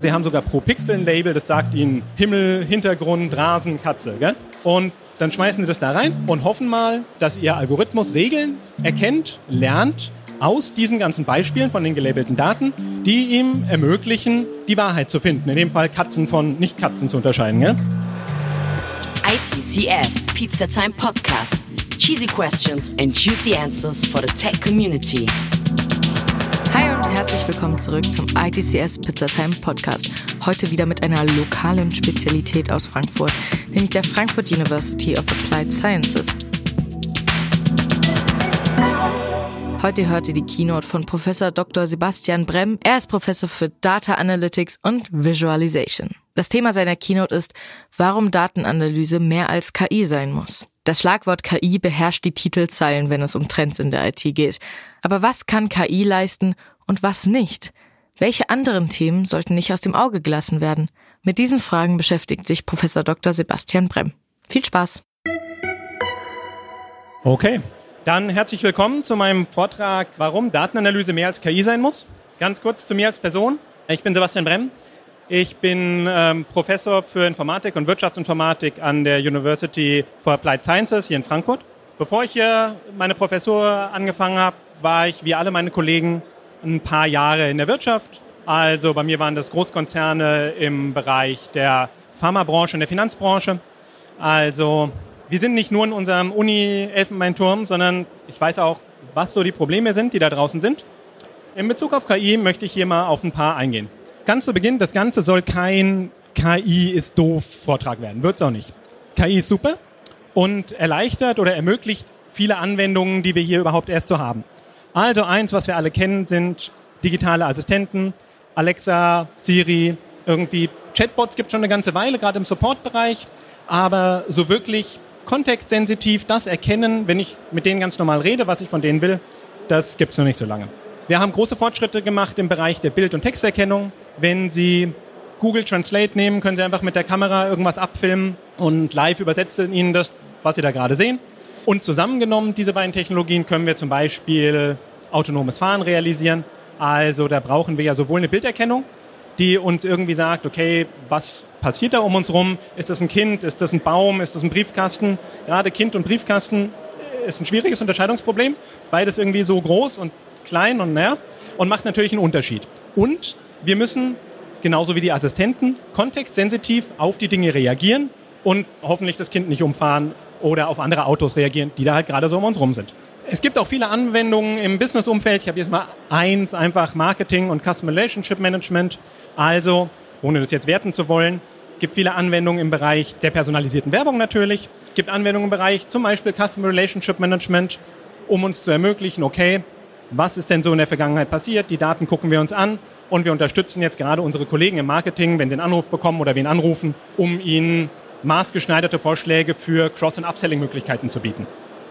Sie haben sogar pro Pixel ein Label, das sagt Ihnen Himmel, Hintergrund, Rasen, Katze. Gell? Und dann schmeißen Sie das da rein und hoffen mal, dass Ihr Algorithmus Regeln erkennt, lernt aus diesen ganzen Beispielen von den gelabelten Daten, die ihm ermöglichen, die Wahrheit zu finden. In dem Fall Katzen von Nicht-Katzen zu unterscheiden. Gell? ITCS Pizza Time Podcast. Cheesy questions and juicy answers for the tech community. Herzlich willkommen zurück zum ITCS Pizzatime Podcast. Heute wieder mit einer lokalen Spezialität aus Frankfurt, nämlich der Frankfurt University of Applied Sciences. Heute hört ihr die Keynote von Professor Dr. Sebastian Brem. Er ist Professor für Data Analytics und Visualization. Das Thema seiner Keynote ist, warum Datenanalyse mehr als KI sein muss. Das Schlagwort KI beherrscht die Titelzeilen, wenn es um Trends in der IT geht. Aber was kann KI leisten und was nicht? Welche anderen Themen sollten nicht aus dem Auge gelassen werden? Mit diesen Fragen beschäftigt sich Professor Dr. Sebastian Brem. Viel Spaß! Okay, dann herzlich willkommen zu meinem Vortrag, warum Datenanalyse mehr als KI sein muss. Ganz kurz zu mir als Person. Ich bin Sebastian Brem. Ich bin ähm, Professor für Informatik und Wirtschaftsinformatik an der University for Applied Sciences hier in Frankfurt. Bevor ich hier meine Professur angefangen habe, war ich wie alle meine Kollegen ein paar Jahre in der Wirtschaft. Also bei mir waren das Großkonzerne im Bereich der Pharmabranche und der Finanzbranche. Also wir sind nicht nur in unserem Uni-Elfenbeinturm, sondern ich weiß auch, was so die Probleme sind, die da draußen sind. In Bezug auf KI möchte ich hier mal auf ein paar eingehen ganz zu Beginn, das Ganze soll kein KI ist doof Vortrag werden. Wird es auch nicht. KI ist super und erleichtert oder ermöglicht viele Anwendungen, die wir hier überhaupt erst so haben. Also eins, was wir alle kennen, sind digitale Assistenten, Alexa, Siri, irgendwie Chatbots gibt schon eine ganze Weile, gerade im Support-Bereich, aber so wirklich kontextsensitiv das erkennen, wenn ich mit denen ganz normal rede, was ich von denen will, das gibt es noch nicht so lange. Wir haben große Fortschritte gemacht im Bereich der Bild- und Texterkennung. Wenn Sie Google Translate nehmen, können Sie einfach mit der Kamera irgendwas abfilmen und live übersetzen Ihnen das, was Sie da gerade sehen. Und zusammengenommen, diese beiden Technologien, können wir zum Beispiel autonomes Fahren realisieren. Also da brauchen wir ja sowohl eine Bilderkennung, die uns irgendwie sagt, okay, was passiert da um uns rum? Ist das ein Kind? Ist das ein Baum? Ist das ein Briefkasten? Gerade Kind und Briefkasten ist ein schwieriges Unterscheidungsproblem. Ist beides irgendwie so groß und klein und naja, und macht natürlich einen Unterschied. Und wir müssen, genauso wie die Assistenten, kontextsensitiv auf die Dinge reagieren und hoffentlich das Kind nicht umfahren oder auf andere Autos reagieren, die da halt gerade so um uns rum sind. Es gibt auch viele Anwendungen im Business-Umfeld. Ich habe jetzt mal eins, einfach Marketing und Customer Relationship Management. Also, ohne das jetzt werten zu wollen, gibt viele Anwendungen im Bereich der personalisierten Werbung natürlich. Gibt Anwendungen im Bereich zum Beispiel Customer Relationship Management, um uns zu ermöglichen, okay, was ist denn so in der Vergangenheit passiert. Die Daten gucken wir uns an und wir unterstützen jetzt gerade unsere Kollegen im Marketing, wenn sie einen Anruf bekommen oder wen anrufen, um ihnen maßgeschneiderte Vorschläge für Cross- und Upselling-Möglichkeiten zu bieten.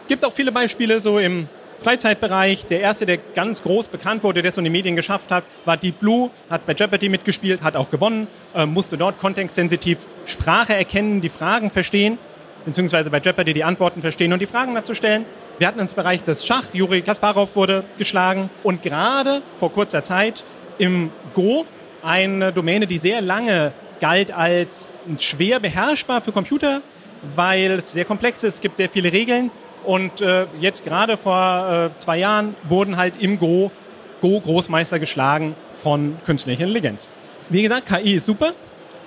Gibt auch viele Beispiele so im Freizeitbereich. Der erste, der ganz groß bekannt wurde, der es in den Medien geschafft hat, war Deep Blue, hat bei Jeopardy mitgespielt, hat auch gewonnen, äh, musste dort kontextsensitiv Sprache erkennen, die Fragen verstehen, beziehungsweise bei Jeopardy die Antworten verstehen und die Fragen dazu stellen. Wir hatten ins Bereich des Schach, Juri Kasparov wurde geschlagen und gerade vor kurzer Zeit im Go, eine Domäne, die sehr lange galt als schwer beherrschbar für Computer, weil es sehr komplex ist, es gibt sehr viele Regeln und äh, jetzt gerade vor äh, zwei Jahren wurden halt im Go Go-Großmeister geschlagen von künstlicher Intelligenz. Wie gesagt, KI ist super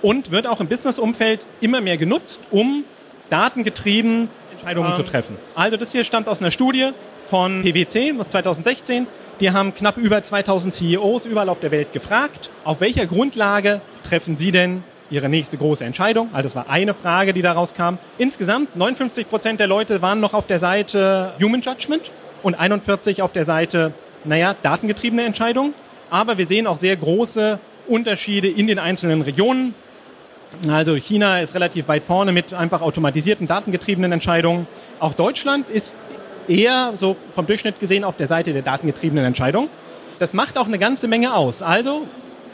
und wird auch im Business-Umfeld immer mehr genutzt, um datengetrieben Entscheidungen ähm. zu treffen. Also das hier stammt aus einer Studie von PwC 2016. Die haben knapp über 2000 CEOs überall auf der Welt gefragt, auf welcher Grundlage treffen sie denn ihre nächste große Entscheidung? Also das war eine Frage, die daraus kam. Insgesamt 59 Prozent der Leute waren noch auf der Seite Human Judgment und 41 auf der Seite, naja, datengetriebene Entscheidungen. Aber wir sehen auch sehr große Unterschiede in den einzelnen Regionen. Also China ist relativ weit vorne mit einfach automatisierten, datengetriebenen Entscheidungen. Auch Deutschland ist eher so vom Durchschnitt gesehen auf der Seite der datengetriebenen Entscheidungen. Das macht auch eine ganze Menge aus. Also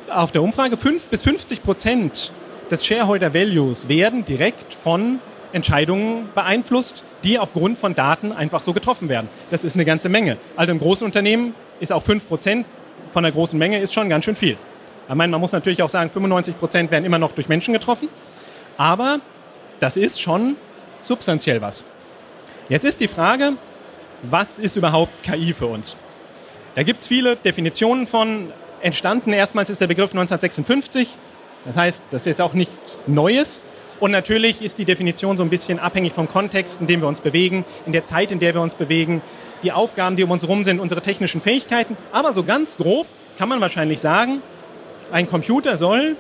auf der Umfrage 5 bis 50 Prozent des Shareholder Values werden direkt von Entscheidungen beeinflusst, die aufgrund von Daten einfach so getroffen werden. Das ist eine ganze Menge. Also im großen Unternehmen ist auch 5 Prozent von einer großen Menge ist schon ganz schön viel. Ich meine, man muss natürlich auch sagen, 95 Prozent werden immer noch durch Menschen getroffen. Aber das ist schon substanziell was. Jetzt ist die Frage, was ist überhaupt KI für uns? Da gibt es viele Definitionen von. Entstanden erstmals ist der Begriff 1956. Das heißt, das ist jetzt auch nichts Neues. Und natürlich ist die Definition so ein bisschen abhängig vom Kontext, in dem wir uns bewegen, in der Zeit, in der wir uns bewegen, die Aufgaben, die um uns herum sind, unsere technischen Fähigkeiten. Aber so ganz grob kann man wahrscheinlich sagen, ein Computer soll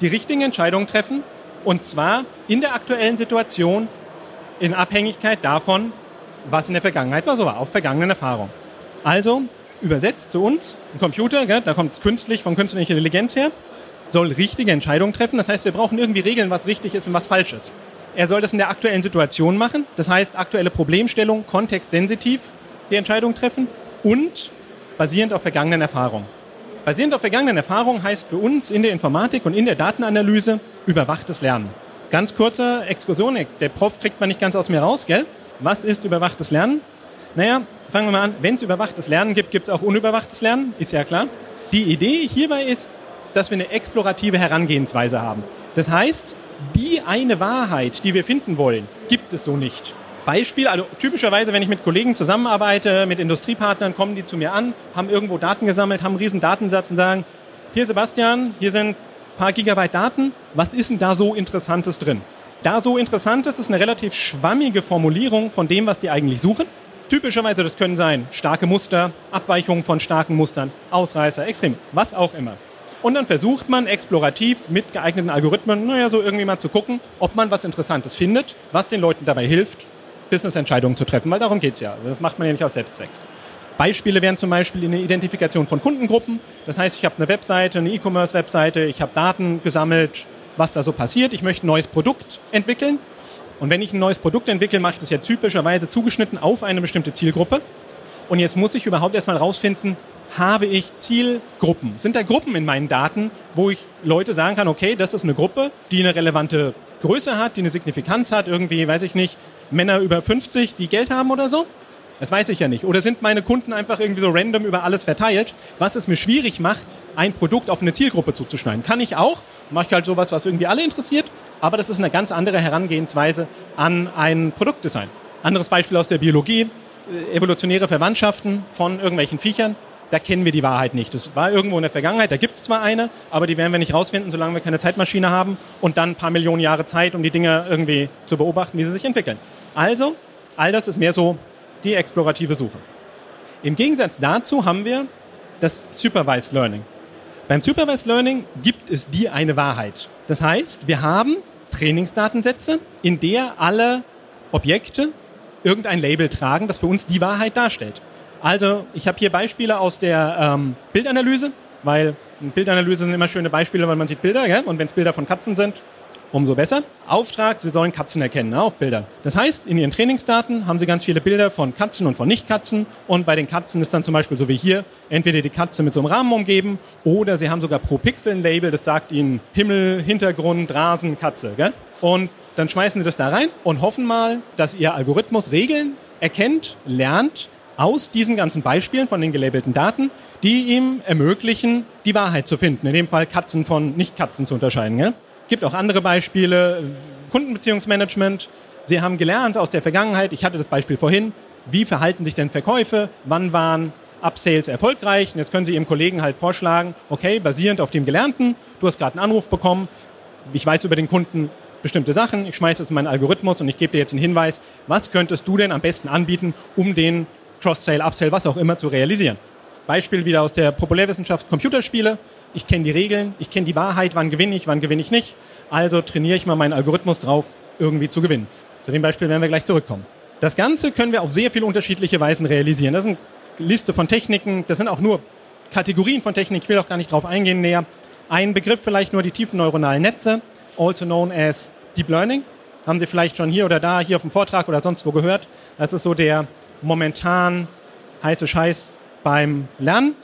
die richtigen Entscheidungen treffen und zwar in der aktuellen Situation in Abhängigkeit davon, was in der Vergangenheit war, so war, auf vergangenen Erfahrungen. Also übersetzt zu uns, ein Computer, da kommt künstlich von künstlicher Intelligenz her, soll richtige Entscheidungen treffen. Das heißt, wir brauchen irgendwie Regeln, was richtig ist und was falsch ist. Er soll das in der aktuellen Situation machen. Das heißt, aktuelle Problemstellung, kontextsensitiv die Entscheidung treffen und basierend auf vergangenen Erfahrungen. Basierend auf vergangenen Erfahrungen heißt für uns in der Informatik und in der Datenanalyse überwachtes Lernen. Ganz kurzer Exkursion, der Prof kriegt man nicht ganz aus mir raus, gell? Was ist überwachtes Lernen? Naja, fangen wir mal an. Wenn es überwachtes Lernen gibt, gibt es auch unüberwachtes Lernen, ist ja klar. Die Idee hierbei ist, dass wir eine explorative Herangehensweise haben. Das heißt, die eine Wahrheit, die wir finden wollen, gibt es so nicht. Beispiel, also typischerweise, wenn ich mit Kollegen zusammenarbeite, mit Industriepartnern, kommen die zu mir an, haben irgendwo Daten gesammelt, haben einen riesen Datensatz und sagen, hier Sebastian, hier sind ein paar Gigabyte Daten, was ist denn da so Interessantes drin? Da so Interessantes ist eine relativ schwammige Formulierung von dem, was die eigentlich suchen. Typischerweise, das können sein starke Muster, Abweichungen von starken Mustern, Ausreißer, extrem, was auch immer. Und dann versucht man explorativ mit geeigneten Algorithmen, naja, so irgendwie mal zu gucken, ob man was Interessantes findet, was den Leuten dabei hilft, Business-Entscheidungen zu treffen, weil darum geht es ja. Das macht man ja nicht aus Selbstzweck. Beispiele wären zum Beispiel eine Identifikation von Kundengruppen. Das heißt, ich habe eine Webseite, eine E-Commerce-Webseite, ich habe Daten gesammelt, was da so passiert. Ich möchte ein neues Produkt entwickeln. Und wenn ich ein neues Produkt entwickle, mache ich das ja typischerweise zugeschnitten auf eine bestimmte Zielgruppe. Und jetzt muss ich überhaupt erstmal rausfinden, habe ich Zielgruppen? Sind da Gruppen in meinen Daten, wo ich Leute sagen kann, okay, das ist eine Gruppe, die eine relevante Größe hat, die eine Signifikanz hat, irgendwie, weiß ich nicht, Männer über 50, die Geld haben oder so? Das weiß ich ja nicht. Oder sind meine Kunden einfach irgendwie so random über alles verteilt, was es mir schwierig macht, ein Produkt auf eine Zielgruppe zuzuschneiden. Kann ich auch, mache ich halt sowas, was irgendwie alle interessiert, aber das ist eine ganz andere Herangehensweise an ein Produktdesign. Anderes Beispiel aus der Biologie, äh, evolutionäre Verwandtschaften von irgendwelchen Viechern da kennen wir die Wahrheit nicht. Das war irgendwo in der Vergangenheit, da gibt es zwar eine, aber die werden wir nicht rausfinden, solange wir keine Zeitmaschine haben und dann ein paar Millionen Jahre Zeit, um die Dinge irgendwie zu beobachten, wie sie sich entwickeln. Also, all das ist mehr so die explorative Suche. Im Gegensatz dazu haben wir das Supervised Learning. Beim Supervised Learning gibt es die eine Wahrheit. Das heißt, wir haben Trainingsdatensätze, in der alle Objekte irgendein Label tragen, das für uns die Wahrheit darstellt. Also ich habe hier Beispiele aus der ähm, Bildanalyse, weil Bildanalyse sind immer schöne Beispiele, weil man sieht Bilder, gell? und wenn es Bilder von Katzen sind, umso besser. Auftrag, Sie sollen Katzen erkennen ne, auf Bildern. Das heißt, in Ihren Trainingsdaten haben Sie ganz viele Bilder von Katzen und von Nicht-Katzen und bei den Katzen ist dann zum Beispiel so wie hier, entweder die Katze mit so einem Rahmen umgeben oder Sie haben sogar pro Pixel ein Label, das sagt Ihnen Himmel, Hintergrund, Rasen, Katze. Gell? Und dann schmeißen Sie das da rein und hoffen mal, dass Ihr Algorithmus Regeln erkennt, lernt aus diesen ganzen Beispielen von den gelabelten Daten, die ihm ermöglichen, die Wahrheit zu finden. In dem Fall Katzen von Nicht-Katzen zu unterscheiden. Ja? Gibt auch andere Beispiele, Kundenbeziehungsmanagement. Sie haben gelernt aus der Vergangenheit, ich hatte das Beispiel vorhin, wie verhalten sich denn Verkäufe, wann waren Upsales erfolgreich. Und jetzt können Sie Ihrem Kollegen halt vorschlagen, okay, basierend auf dem Gelernten, du hast gerade einen Anruf bekommen, ich weiß über den Kunden bestimmte Sachen, ich schmeiße in meinen Algorithmus und ich gebe dir jetzt einen Hinweis, was könntest du denn am besten anbieten, um den Cross-Sale, Upsell, was auch immer zu realisieren. Beispiel wieder aus der Populärwissenschaft Computerspiele. Ich kenne die Regeln, ich kenne die Wahrheit, wann gewinne ich, wann gewinne ich nicht. Also trainiere ich mal meinen Algorithmus drauf, irgendwie zu gewinnen. Zu dem Beispiel werden wir gleich zurückkommen. Das Ganze können wir auf sehr viele unterschiedliche Weisen realisieren. Das ist eine Liste von Techniken, das sind auch nur Kategorien von Technik, ich will auch gar nicht drauf eingehen näher. Ein Begriff vielleicht nur die tiefen neuronalen Netze, also known as Deep Learning. Haben Sie vielleicht schon hier oder da, hier auf dem Vortrag oder sonst wo gehört. Das ist so der momentan heiße Scheiß beim Lernen.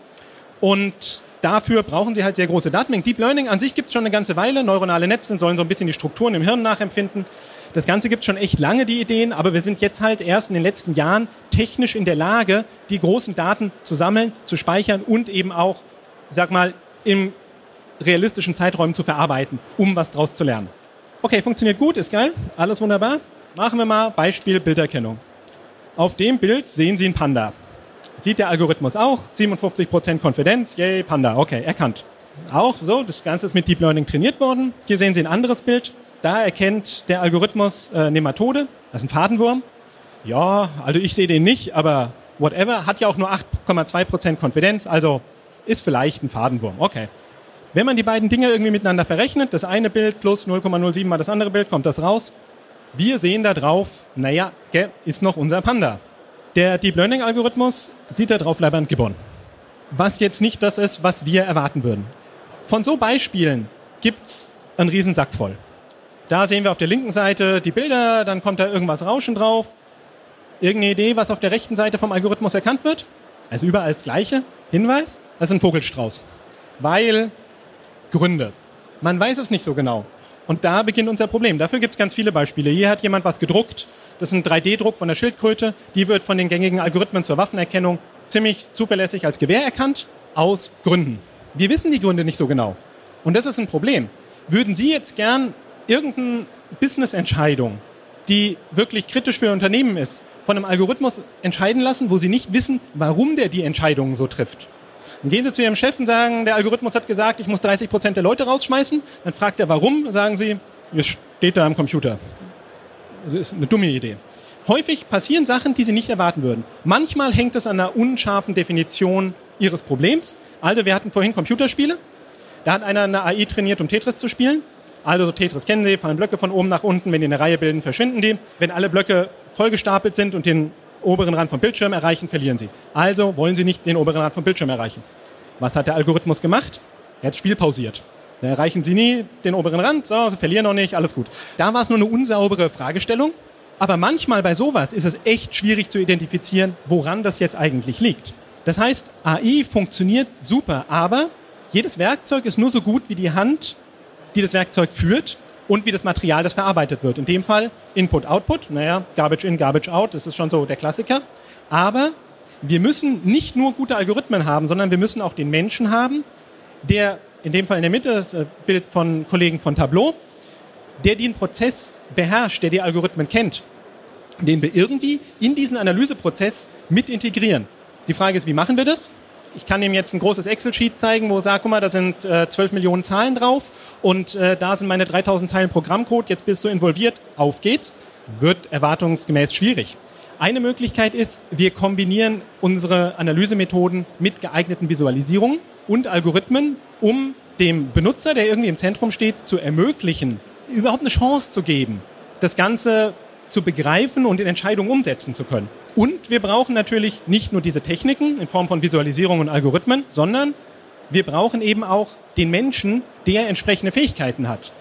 Und dafür brauchen sie halt sehr große Datenmengen. Deep Learning an sich gibt es schon eine ganze Weile. Neuronale Netze sollen so ein bisschen die Strukturen im Hirn nachempfinden. Das Ganze gibt schon echt lange, die Ideen, aber wir sind jetzt halt erst in den letzten Jahren technisch in der Lage, die großen Daten zu sammeln, zu speichern und eben auch sag mal, im realistischen Zeiträumen zu verarbeiten, um was draus zu lernen. Okay, funktioniert gut, ist geil, alles wunderbar. Machen wir mal Beispiel Bilderkennung. Auf dem Bild sehen Sie einen Panda. Sieht der Algorithmus auch, 57% Konfidenz, yay, Panda, okay, erkannt. Auch so, das Ganze ist mit Deep Learning trainiert worden. Hier sehen Sie ein anderes Bild. Da erkennt der Algorithmus äh, Nematode, das ist ein Fadenwurm. Ja, also ich sehe den nicht, aber whatever, hat ja auch nur 8,2% Konfidenz, also ist vielleicht ein Fadenwurm. Okay. Wenn man die beiden Dinge irgendwie miteinander verrechnet, das eine Bild plus 0,07 mal das andere Bild, kommt das raus. Wir sehen da drauf, naja, ist noch unser Panda. Der Deep Learning Algorithmus sieht da drauf Leiband Gibbon. Was jetzt nicht das ist, was wir erwarten würden. Von so Beispielen gibt's einen riesen Sack voll. Da sehen wir auf der linken Seite die Bilder, dann kommt da irgendwas Rauschen drauf. Irgendeine Idee, was auf der rechten Seite vom Algorithmus erkannt wird? Also überall das gleiche. Hinweis? Das ist ein Vogelstrauß. Weil Gründe. Man weiß es nicht so genau. Und da beginnt unser Problem. Dafür gibt es ganz viele Beispiele. Hier hat jemand was gedruckt. Das ist ein 3D-Druck von der Schildkröte. Die wird von den gängigen Algorithmen zur Waffenerkennung ziemlich zuverlässig als Gewehr erkannt. Aus Gründen. Wir wissen die Gründe nicht so genau. Und das ist ein Problem. Würden Sie jetzt gern irgendeine Business-Entscheidung, die wirklich kritisch für Ihr Unternehmen ist, von einem Algorithmus entscheiden lassen, wo Sie nicht wissen, warum der die Entscheidungen so trifft? Dann gehen Sie zu Ihrem Chef und sagen, der Algorithmus hat gesagt, ich muss 30 Prozent der Leute rausschmeißen. Dann fragt er, warum? Sagen Sie, es steht da am Computer. Das ist eine dumme Idee. Häufig passieren Sachen, die Sie nicht erwarten würden. Manchmal hängt es an einer unscharfen Definition Ihres Problems. Also, wir hatten vorhin Computerspiele. Da hat einer eine AI trainiert, um Tetris zu spielen. Also Tetris kennen Sie, fallen Blöcke von oben nach unten. Wenn die eine Reihe bilden, verschwinden die. Wenn alle Blöcke vollgestapelt sind und den oberen Rand vom Bildschirm erreichen, verlieren Sie. Also wollen Sie nicht den oberen Rand vom Bildschirm erreichen. Was hat der Algorithmus gemacht? Er hat das Spiel pausiert. Da erreichen Sie nie den oberen Rand, so, Sie verlieren noch nicht, alles gut. Da war es nur eine unsaubere Fragestellung. Aber manchmal bei sowas ist es echt schwierig zu identifizieren, woran das jetzt eigentlich liegt. Das heißt, AI funktioniert super, aber jedes Werkzeug ist nur so gut wie die Hand, die das Werkzeug führt und wie das Material, das verarbeitet wird. In dem Fall Input, Output, naja, Garbage in, Garbage out, das ist schon so der Klassiker. Aber wir müssen nicht nur gute Algorithmen haben, sondern wir müssen auch den Menschen haben, der in dem Fall in der Mitte, das äh, Bild von Kollegen von Tableau, der den Prozess beherrscht, der die Algorithmen kennt, den wir irgendwie in diesen Analyseprozess mit integrieren. Die Frage ist, wie machen wir das? Ich kann ihm jetzt ein großes Excel-Sheet zeigen, wo er sagt, guck mal, da sind äh, 12 Millionen Zahlen drauf und äh, da sind meine 3000 Zeilen Programmcode, jetzt bist du involviert, auf geht's. Wird erwartungsgemäß schwierig. Eine Möglichkeit ist, wir kombinieren unsere Analysemethoden mit geeigneten Visualisierungen und Algorithmen, um dem Benutzer, der irgendwie im Zentrum steht, zu ermöglichen, überhaupt eine Chance zu geben, das Ganze zu begreifen und in Entscheidungen umsetzen zu können. Und wir brauchen natürlich nicht nur diese Techniken in Form von Visualisierung und Algorithmen, sondern wir brauchen eben auch den Menschen, der entsprechende Fähigkeiten hat.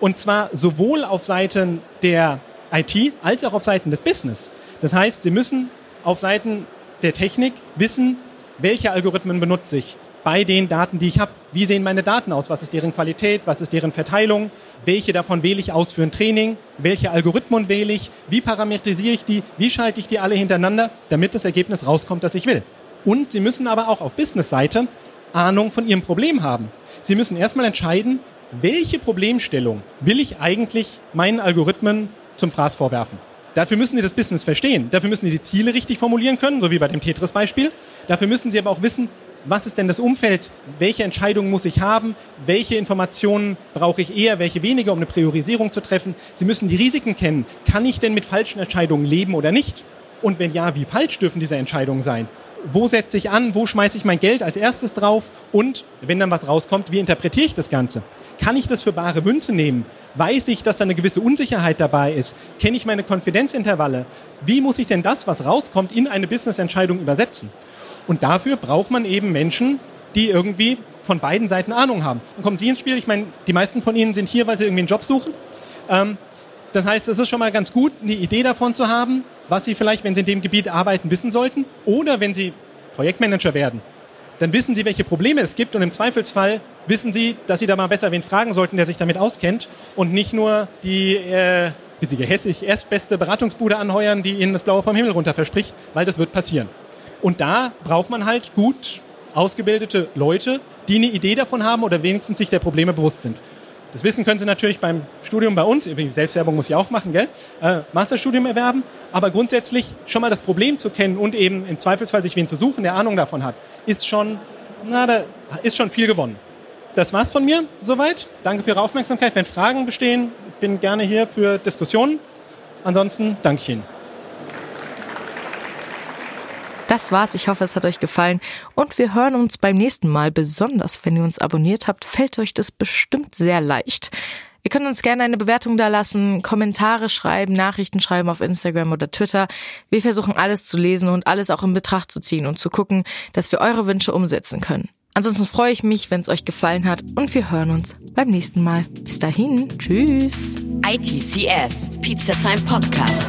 Und zwar sowohl auf Seiten der IT als auch auf Seiten des Business. Das heißt, Sie müssen auf Seiten der Technik wissen, welche Algorithmen benutze ich, bei den Daten, die ich habe. Wie sehen meine Daten aus? Was ist deren Qualität? Was ist deren Verteilung? Welche davon wähle ich aus für ein Training? Welche Algorithmen wähle ich? Wie parametrisiere ich die? Wie schalte ich die alle hintereinander, damit das Ergebnis rauskommt, das ich will? Und Sie müssen aber auch auf Business-Seite Ahnung von Ihrem Problem haben. Sie müssen erstmal entscheiden, welche Problemstellung will ich eigentlich meinen Algorithmen zum Fraß vorwerfen. Dafür müssen Sie das Business verstehen. Dafür müssen Sie die Ziele richtig formulieren können, so wie bei dem Tetris-Beispiel. Dafür müssen Sie aber auch wissen, was ist denn das Umfeld? Welche Entscheidungen muss ich haben? Welche Informationen brauche ich eher, welche weniger, um eine Priorisierung zu treffen? Sie müssen die Risiken kennen. Kann ich denn mit falschen Entscheidungen leben oder nicht? Und wenn ja, wie falsch dürfen diese Entscheidungen sein? Wo setze ich an? Wo schmeiße ich mein Geld als erstes drauf? Und wenn dann was rauskommt, wie interpretiere ich das Ganze? Kann ich das für bare Münze nehmen? Weiß ich, dass da eine gewisse Unsicherheit dabei ist? Kenne ich meine Konfidenzintervalle? Wie muss ich denn das, was rauskommt, in eine Business-Entscheidung übersetzen? Und dafür braucht man eben Menschen, die irgendwie von beiden Seiten Ahnung haben. Dann kommen Sie ins Spiel. Ich meine, die meisten von Ihnen sind hier, weil sie irgendwie einen Job suchen. Ähm, das heißt, es ist schon mal ganz gut, eine Idee davon zu haben, was Sie vielleicht, wenn Sie in dem Gebiet arbeiten, wissen sollten. Oder wenn Sie Projektmanager werden, dann wissen Sie, welche Probleme es gibt und im Zweifelsfall wissen Sie, dass Sie da mal besser wen fragen sollten, der sich damit auskennt und nicht nur die, äh, wie Sie gehässig, erstbeste Beratungsbude anheuern, die Ihnen das Blaue vom Himmel runter verspricht, weil das wird passieren. Und da braucht man halt gut ausgebildete Leute, die eine Idee davon haben oder wenigstens sich der Probleme bewusst sind. Das Wissen können Sie natürlich beim Studium bei uns, Selbstwerbung muss ich auch machen, gell? Äh, Masterstudium erwerben, aber grundsätzlich schon mal das Problem zu kennen und eben im Zweifelsfall sich wen zu suchen, der Ahnung davon hat, ist schon, na, da ist schon viel gewonnen. Das war's von mir soweit. Danke für Ihre Aufmerksamkeit. Wenn Fragen bestehen, bin gerne hier für Diskussionen. Ansonsten danke ich Ihnen. Das war's. Ich hoffe, es hat euch gefallen. Und wir hören uns beim nächsten Mal. Besonders wenn ihr uns abonniert habt, fällt euch das bestimmt sehr leicht. Ihr könnt uns gerne eine Bewertung da lassen, Kommentare schreiben, Nachrichten schreiben auf Instagram oder Twitter. Wir versuchen alles zu lesen und alles auch in Betracht zu ziehen und zu gucken, dass wir eure Wünsche umsetzen können. Ansonsten freue ich mich, wenn es euch gefallen hat und wir hören uns beim nächsten Mal. Bis dahin, tschüss. ITCS, Pizza Time Podcast.